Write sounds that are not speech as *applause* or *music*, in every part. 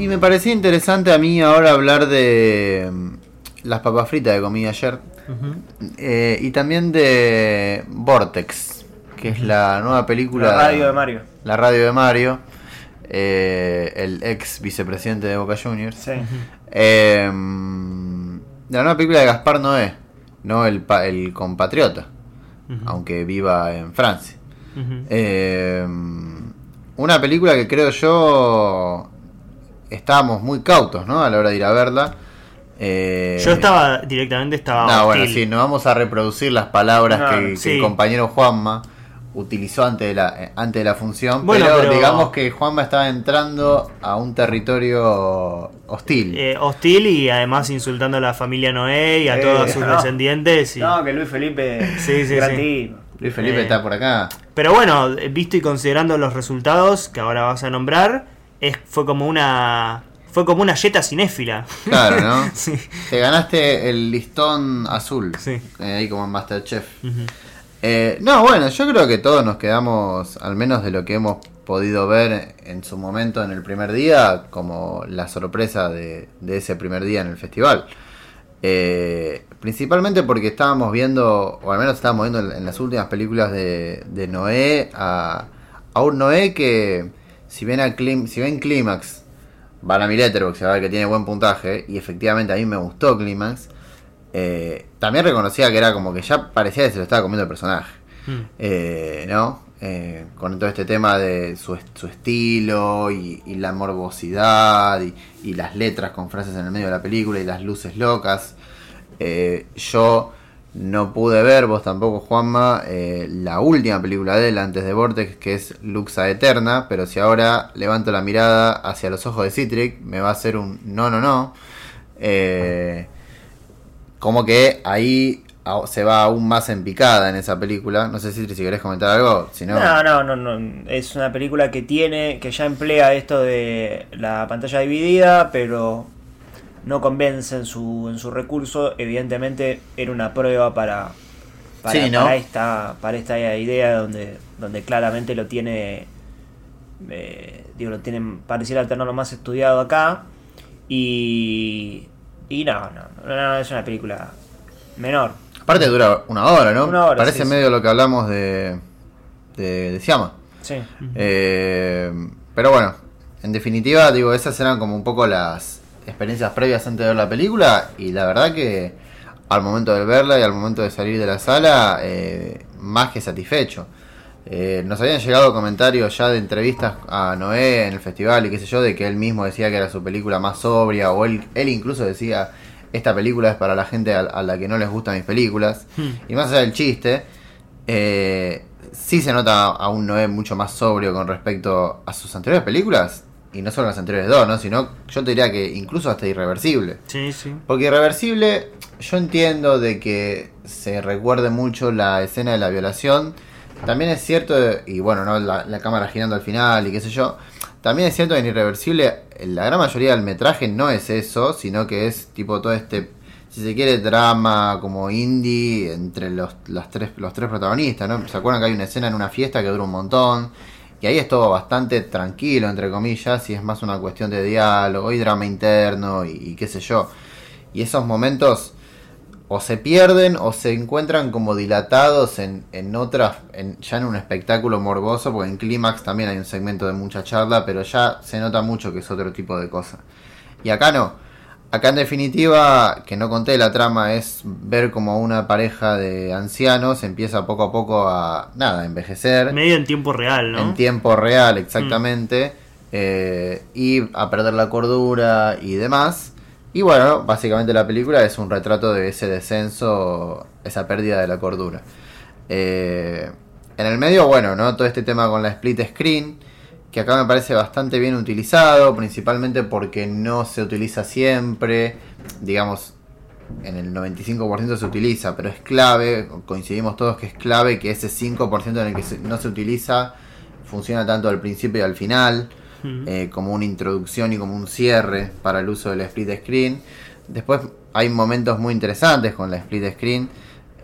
Y me parecía interesante a mí ahora hablar de mm, las papas fritas que comí ayer. Eh, y también de Vortex, que es la nueva película. La radio de Mario. La radio de Mario. eh, el ex vicepresidente de Boca Juniors. Sí. Eh, la nueva película de Gaspar Noé, no el, pa- el compatriota, aunque viva en Francia. Eh, una película que creo yo estábamos muy cautos, ¿no? A la hora de ir a verla. Eh, Yo estaba directamente estaba No, bueno, sí, no vamos a reproducir las palabras No, que, el compañero Juanma utilizó antes de la, eh, antes de la función. Bueno, pero, pero- digamos que Juanma estaba entrando a un territorio hostil. Eh, hostil y además insultando a la familia Noé y a Eh, todos sus *laughs* no. descendientes. y- No, que Luis Felipe. *laughs* Sí, sí, sí. Luis Felipe eh, está por acá. Pero bueno, visto y considerando los resultados que ahora vas a nombrar, es, fue como una fue como una yeta cinéfila. Claro, ¿no? *laughs* sí. Te ganaste el listón azul. Sí. eh, ahí como en Masterchef. Eh, no, bueno, yo creo que todos nos quedamos, al menos de lo que hemos podido ver en su momento en el primer día, como la sorpresa de, de ese primer día en el festival. Eh, principalmente porque estábamos viendo, o al menos estábamos viendo en, en las últimas películas de, de Noé, a, a un Noé que, si ven, a Clim- si ven Clímax, van a mi Letterboxd a ver que tiene buen puntaje, y efectivamente a mí me gustó Clímax. Eh, también reconocía que era como que ya parecía que se lo estaba comiendo el personaje. Mm. Eh, ¿No? Eh, con todo este tema de su, su estilo y, y la morbosidad y, y las letras con frases en el medio de la película y las luces locas. Eh, yo no pude ver, vos tampoco, Juanma, eh, la última película de él antes de Vortex, que es Luxa Eterna, pero si ahora levanto la mirada hacia los ojos de Citric, me va a hacer un no, no, no. Eh, como que ahí se va aún más en picada en esa película. No sé Citri, si querés comentar algo, si no... No, no, no, no. Es una película que tiene, que ya emplea esto de la pantalla dividida, pero no convence en su, en su recurso. Evidentemente era una prueba para, para, Sí, ¿no? para esta, para esta idea donde, donde claramente lo tiene, eh, digo, lo tienen, pareciera tenerlo más estudiado acá. Y, y no, no, no, no, es una película menor. Aparte dura una hora, ¿no? Una hora, Parece sí, medio lo que hablamos de, de, de Siama. Sí. Eh, pero bueno, en definitiva, digo, esas eran como un poco las experiencias previas antes de ver la película. Y la verdad que al momento de verla y al momento de salir de la sala, eh, más que satisfecho. Eh, nos habían llegado comentarios ya de entrevistas a Noé en el festival y qué sé yo, de que él mismo decía que era su película más sobria, o él, él incluso decía, esta película es para la gente a, a la que no les gustan mis películas. Y más allá del chiste, eh, sí se nota a un Noé mucho más sobrio con respecto a sus anteriores películas, y no solo las anteriores dos, ¿no? sino yo te diría que incluso hasta irreversible. Sí, sí. Porque irreversible, yo entiendo de que se recuerde mucho la escena de la violación. También es cierto, y bueno, ¿no? la, la cámara girando al final y qué sé yo. También es cierto que en Irreversible la gran mayoría del metraje no es eso, sino que es tipo todo este, si se quiere, drama como indie entre los, las tres, los tres protagonistas. ¿no? ¿Se acuerdan que hay una escena en una fiesta que dura un montón? Y ahí es todo bastante tranquilo, entre comillas, y es más una cuestión de diálogo y drama interno y, qué sé yo. Y esos momentos o se pierden o se encuentran como dilatados en, en otras, en, ya en un espectáculo morboso, porque en Clímax también hay un segmento de mucha charla, pero ya se nota mucho que es otro tipo de cosa. Y acá no. Acá en definitiva, que no conté la trama, es ver como una pareja de ancianos empieza poco a poco a, nada, a envejecer. Medio en tiempo real, ¿no? en tiempo real exactamente. Eh, y a perder la cordura y demás. Y bueno básicamente la película es un retrato de ese descenso esa pérdida de la cordura. Eh, en el medio bueno no todo este tema con la split screen que acá me parece bastante bien utilizado principalmente porque no se utiliza siempre digamos en el 95% se utiliza, pero es clave, coincidimos todos que es clave que ese 5% en el que se- no se utiliza funciona tanto al principio y al final, eh, como una introducción y como un cierre para el uso del split screen. Después hay momentos muy interesantes con la split screen,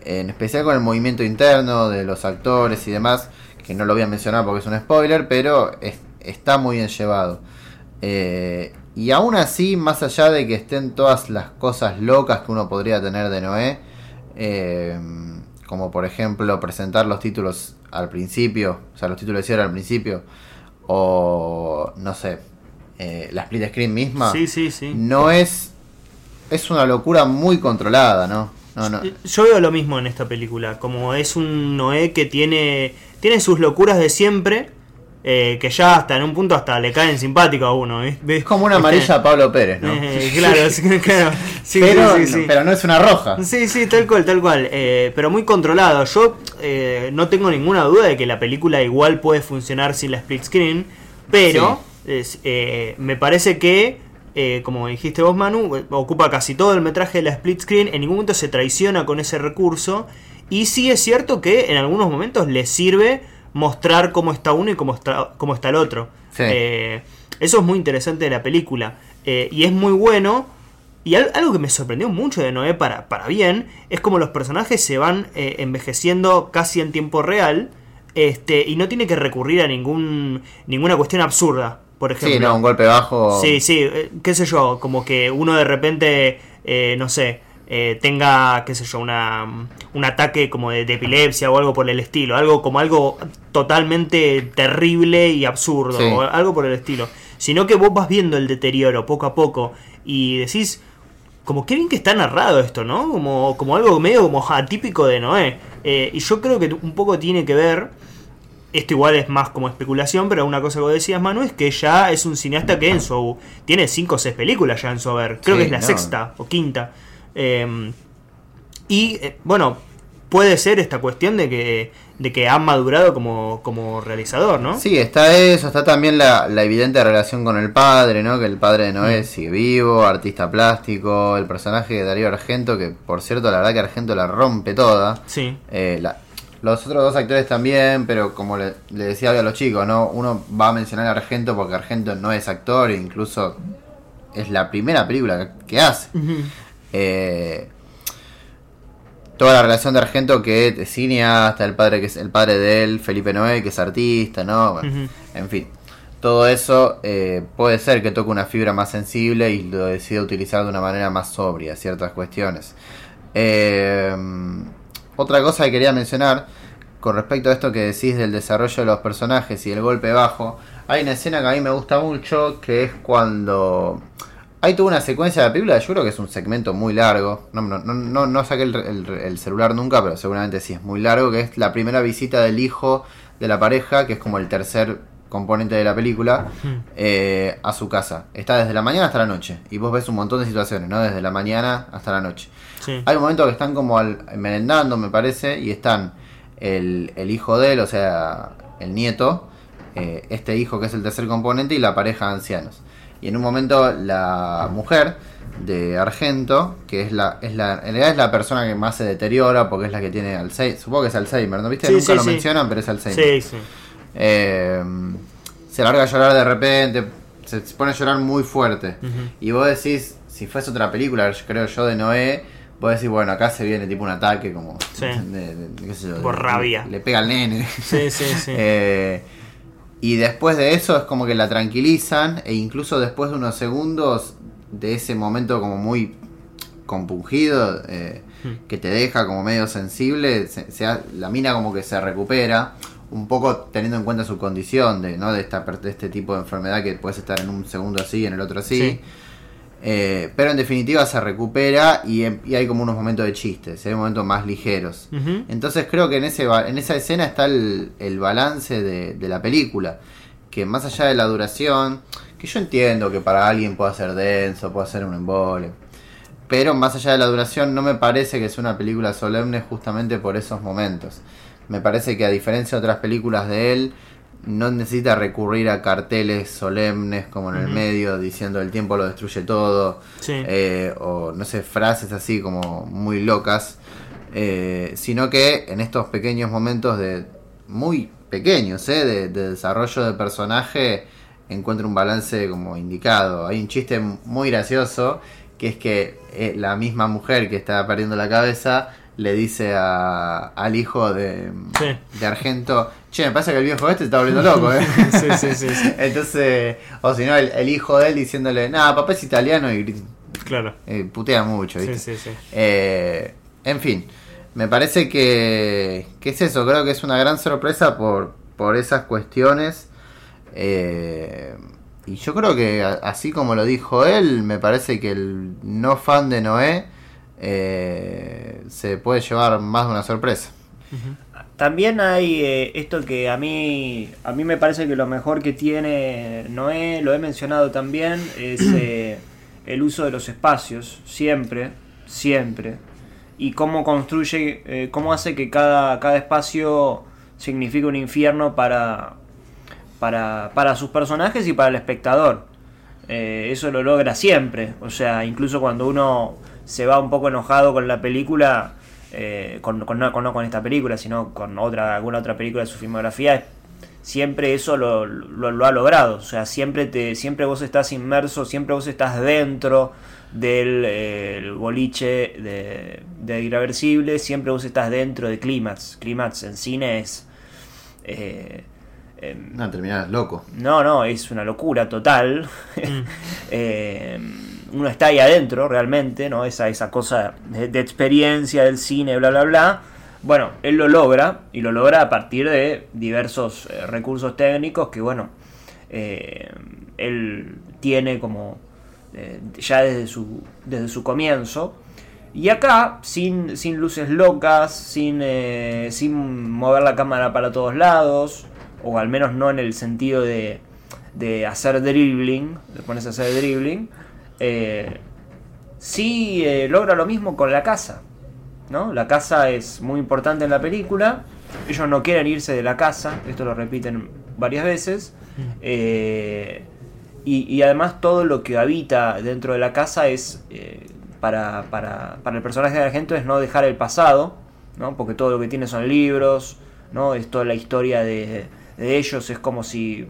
en especial con el movimiento interno de los actores y demás, que no lo voy a mencionar porque es un spoiler, pero es- está muy bien llevado. Eh, y aún así, más allá de que estén todas las cosas locas que uno podría tener de Noé, eh, como por ejemplo presentar los títulos al principio, o sea, los títulos de cierre al principio, o no sé, eh, la split screen misma, Sí, sí, sí. no es. Es una locura muy controlada, ¿no? No, no. Yo veo lo mismo en esta película, como es un Noé que tiene, tiene sus locuras de siempre, eh, que ya hasta en un punto hasta le caen simpático a uno. Es como una amarilla a Pablo Pérez, ¿no? Eh, claro, *laughs* sí, *laughs* claro. Sí, pero, sí, sí. pero no es una roja. Sí, sí, tal cual, tal cual. Eh, pero muy controlado. Yo eh, no tengo ninguna duda de que la película igual puede funcionar sin la split screen, pero es, eh, me parece que, eh, como dijiste vos, Manu, ocupa casi todo el metraje de la split screen, en ningún momento se traiciona con ese recurso, y sí es cierto que en algunos momentos le sirve mostrar cómo está uno y cómo está, cómo está el otro. Sí. Eh, eso es muy interesante de la película, eh, y es muy bueno. Y al- algo que me sorprendió mucho de Noé para, para bien es como los personajes se van eh, envejeciendo casi en tiempo real este, y no tiene que recurrir a ningún ninguna cuestión absurda, por ejemplo. Sí, no, un golpe bajo. Sí, sí, eh, qué sé yo, como que uno de repente, eh, no sé, eh, tenga, qué sé yo, una, un ataque como de, de epilepsia o algo por el estilo, algo como algo totalmente terrible y absurdo, Sí. o algo por el estilo, sino que vos vas viendo el deterioro poco a poco y decís, como qué bien que está narrado esto, ¿no? Como, como algo medio como atípico de Noé. Eh, y yo creo que un poco tiene que ver esto igual es más como especulación, pero una cosa que vos decías, Manu, es que ya es un cineasta que en su. tiene 5 o 6 películas ya en su haber. Creo Sí, que es la no. sexta o quinta. Eh, y eh, bueno, puede ser esta cuestión de que, de que ha madurado como, como realizador, ¿no? Sí, está eso, está también la, la evidente relación con el padre, ¿no? Que el padre de Mm. Noé sigue vivo, artista plástico, el personaje de Darío Argento, que por cierto, la verdad que Argento la rompe toda. Sí. Eh, la- los otros dos actores también, pero como le, le decía a los chicos, ¿no? Uno va a mencionar a Argento porque Argento no es actor, incluso es la primera película que, hace. Eh, toda la relación de Argento que es cineasta, el padre que es el padre de él, Felipe Noé, que es artista, ¿no? Bueno. En fin, todo eso eh, puede ser que toque una fibra más sensible y lo decida utilizar de una manera más sobria ciertas cuestiones. Eh, otra cosa que quería mencionar con respecto a esto que decís del desarrollo de los personajes y el golpe bajo, hay una escena que a mí me gusta mucho que es cuando hay toda una secuencia de la película, yo creo que es un segmento muy largo, no, no, no, no, saqué el- el celular nunca, pero seguramente sí es muy largo, que es la primera visita del hijo de la pareja, que es como el tercer componente de la película, eh, a su casa. Está desde la mañana hasta la noche, y vos ves un montón de situaciones, ¿no? Desde la mañana hasta la noche. Sí. Hay un momento que están como al- merendando, me parece, y están el, el hijo de él, o sea, el nieto, eh, este hijo que es el tercer componente, y la pareja de ancianos. Y en un momento la mujer de Argento, que es la, es la, en realidad es la persona que más se deteriora, porque es la que tiene Alzheimer, supongo que es Alzheimer, ¿no viste? Sí, Nunca sí, lo mencionan, pero es Alzheimer. Sí, sí. Eh, se larga a llorar de repente, se, se pone a llorar muy fuerte. Y vos decís, si fuese otra película, creo yo, de Noé, vos decís, bueno, acá se viene tipo un ataque como... Sí. de- de- qué sé yo, Por de- rabia. Le pega al nene. Sí, sí, sí. *laughs* Eh, y después de eso es como que la tranquilizan e incluso después de unos segundos de ese momento como muy compungido, eh, Hmm. que te deja como medio sensible, se- se la mina como que se recupera, un poco teniendo en cuenta su condición de, ¿no? de, esta, de este tipo de enfermedad que puedes estar en un segundo así y en el otro así. Sí. Eh, pero en definitiva se recupera y, em- y hay como unos momentos de chistes, hay momentos más ligeros. Entonces creo que en, ese, en esa escena está el, el balance de, de la película. Que más allá de la duración, que yo entiendo que para alguien pueda ser denso, pueda ser un embole. Pero más allá de la duración, no me parece que sea una película solemne justamente por esos momentos. Me parece que a diferencia de otras películas de él, no necesita recurrir a carteles solemnes como en el medio diciendo el tiempo lo destruye todo. Sí. Eh, o no sé, frases así como muy locas. Eh, sino que en estos pequeños momentos de muy pequeños eh, de, de desarrollo de personaje encuentra un balance como indicado. Hay un chiste muy gracioso que es que eh, la misma mujer que está perdiendo la cabeza le dice a- al hijo de, Sí. de Argento, che, me pasa que el viejo este se está volviendo loco, ¿eh? *laughs* Sí, sí, sí, sí. *laughs* Entonces, o si no, el, el hijo de él diciéndole, nada, papá es italiano y Claro. eh, putea mucho, ¿viste? Sí, sí, sí. Eh, en fin, me parece que, que es eso, creo que es una gran sorpresa por, por esas cuestiones. Eh, y yo creo que así como lo dijo él, me parece que el no fan de Noé eh, se puede llevar más de una sorpresa. También hay eh, esto que a mí a mí me parece que lo mejor que tiene Noé, lo he mencionado también, es *clears throat* eh, el uso de los espacios, siempre, siempre. Y cómo construye, eh, cómo hace que cada, cada espacio signifique un infierno para, para, para sus personajes y para el espectador. Eso lo logra siempre. O sea, incluso cuando uno se va un poco enojado con la película, eh, con, con- no, con, no con esta película, sino con otra, alguna otra película de su filmografía, siempre eso lo, lo- lo ha logrado. O sea, siempre, te, siempre vos estás inmerso, siempre vos estás dentro del eh, el boliche de, de Irreversible, siempre vos estás dentro de Clímax. Clímax en cine es... eh, em, No, terminás loco. no, no, es una locura total. *laughs* Eh, uno está ahí adentro realmente, ¿no? Esa, esa cosa de, experiencia del cine, bla, bla, bla. Bueno, él lo logra y lo logra a partir de diversos eh, recursos técnicos que, bueno, eh, él tiene como eh, ya desde su, desde su comienzo. Y acá, sin, sin luces locas, sin, sin mover la cámara para todos lados, o al menos no en el sentido de, de hacer dribbling, te pones a hacer dribbling, eh, sí eh, logra lo mismo con la casa. ¿no? La casa es muy importante en la película. Ellos no quieren irse de la casa, esto lo repiten varias veces. Eh, y, y además todo lo que habita dentro de la casa es, eh, para, para, para el personaje de Argento, es no dejar el pasado, ¿no? porque todo lo que tiene son libros, ¿no? es toda la historia de, de ellos, es como si,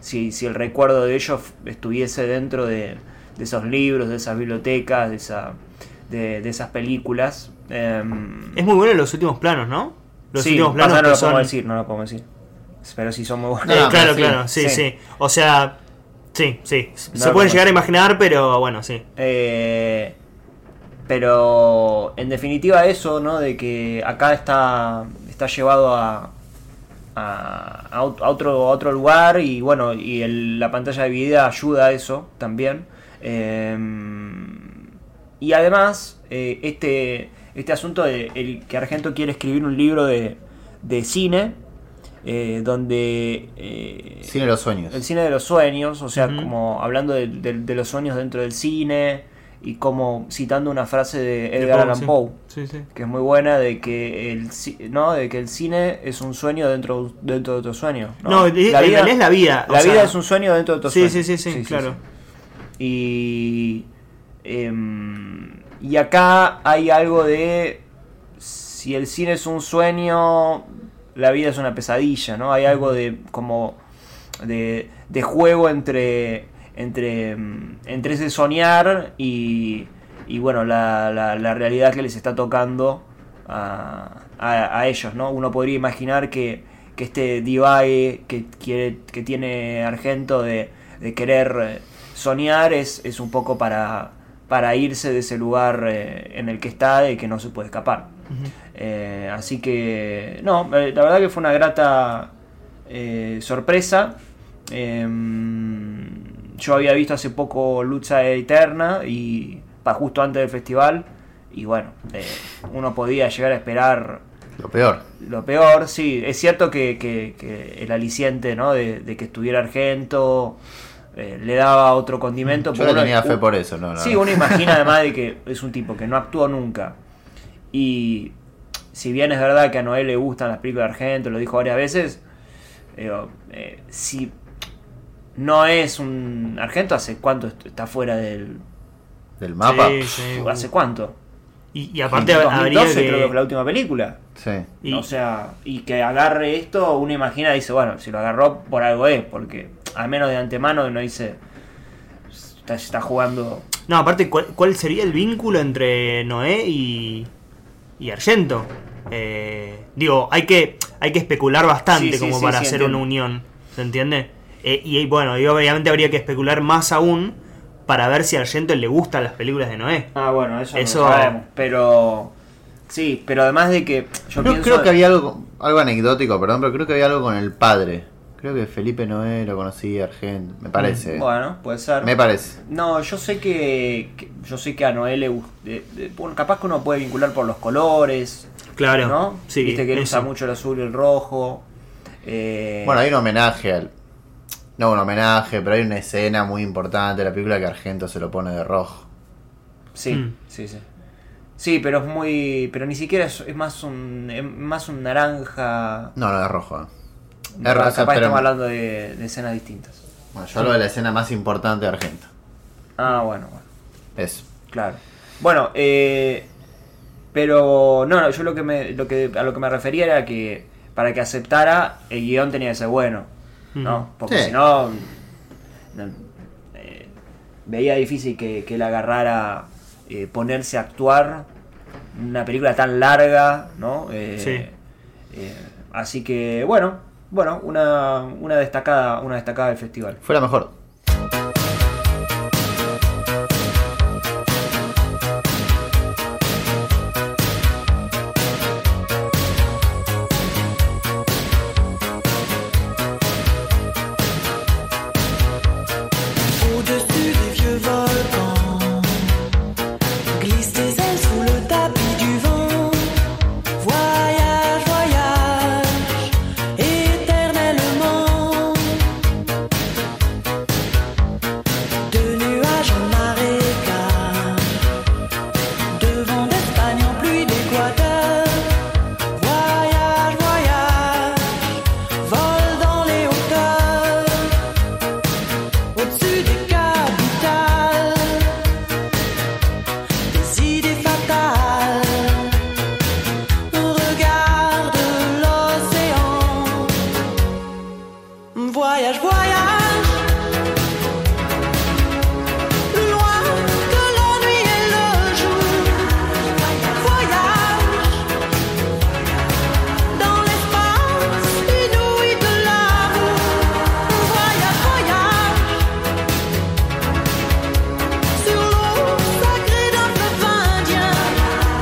si, si el recuerdo de ellos estuviese dentro de, de esos libros, de esas bibliotecas, de, esa, de, de esas películas. Em, Es muy bueno los últimos planos, ¿no? Los sí, últimos planos no que lo son... podemos decir, no lo podemos decir. Pero sí son muy buenos. Eh, No, claro, sí, claro, sí, sí, sí. O sea, sí, sí. Se No, pueden no, llegar a no. imaginar, pero bueno, sí. Eh, pero en definitiva eso, ¿no? De que acá está, está llevado a, a, a ot- a otro, a otro lugar y bueno, y el- la pantalla dividida ayuda a eso también. Eh, y además, eh, este, este asunto de el, que Argento quiere escribir un libro de, de cine, eh, donde... eh, Cine de los sueños. el cine de los sueños, o sea, como hablando de, de- de los sueños dentro del cine y como citando una frase de Edgar Allan sí. Poe, Sí, sí. que es muy buena de que el no, de que el cine es un sueño dentro dentro de otro sueño. No, en realidad es la vida, La sea- vida es un sueño dentro de otro Sí, sueño. sí, sí, sí, claro. Y em, y acá hay algo de si el cine es un sueño, la vida es una pesadilla, ¿no? Hay algo de como de, de juego entre entre mm, entre ese soñar y, y bueno la, la, la realidad que les está tocando a, a- ellos, ¿no? Uno podría imaginar que, que este divague que quiere que tiene Argento de, de querer eh, soñar es, es un poco para para irse de ese lugar eh, en el que está y que no se puede escapar. Eh, así que, no, eh, la verdad que fue una grata eh, sorpresa. Em, yo había visto hace poco Lucha Eterna y para justo antes del festival. Y bueno, eh, uno podía llegar a esperar Lo peor. lo peor. Sí, es cierto que, que- que el aliciente ¿no? de, de que estuviera Argento eh, le daba otro condimento. Yo porque le uno- tenía fe por eso, ¿no? Sí, uno imagina *laughs* además de que es un tipo que no actuó nunca. Y si bien es verdad que a Noel le gustan las películas de Argento, lo dijo varias veces, eh, si no es un Argento, ¿hace cuánto est- está fuera del... Del mapa. Sí, sí. ¿Hace cuánto? Y, y aparte En habría 2012 que... creo que fue la última película. Sí. y- O sea, y que agarre esto, uno imagina y dice, bueno, si lo agarró por algo es, porque al menos de antemano no dice, está, está jugando... No, aparte, ¿cuál, cuál sería el vínculo entre Noé y, y Argento? Eh, digo, hay que, hay que especular bastante Sí, sí, como sí, para sí, hacer entiendo. una unión. ¿Se entiende? Eh, y bueno, y obviamente habría que especular más aún para ver si a Argento le gustan las películas de Noé. Ah, bueno, eso, Eso- no lo sabemos. Pero. Sí, pero además de que. Yo pienso. creo que había algo, algo anecdótico, perdón, pero creo que había algo con el padre. Creo que Felipe Noé lo conocía, Argent, me parece. Bueno, puede ser. Me parece. No, yo sé que, que- yo sé que a Noel le gusta. bueno, capaz que uno puede vincular por los colores, Claro. ¿no? Sí, Viste que él usa mucho el azul y el rojo. Eh, Bueno, hay un homenaje al. No un homenaje, pero hay una escena muy importante de la película que Argento se lo pone de rojo. Sí, Mm. sí, sí. Sí, pero es muy. Pero ni siquiera es, es más un. es más un naranja. No, no, de rojo. Es capaz pero- estamos hablando de, de escenas distintas. Bueno, yo hablo de la escena más importante de Argento. Ah, bueno, bueno. Eso. Claro. Bueno, eh, pero no, no, yo lo que me, lo que a lo que me refería era que para que aceptara el guion tenía que ser bueno, ¿no? Porque Sí. si no, no, eh, veía difícil que, que él agarrara eh, ponerse a actuar una película tan larga, ¿no? Eh, Sí. eh, así que bueno, bueno, una, una destacada, una destacada del festival. Fue la mejor.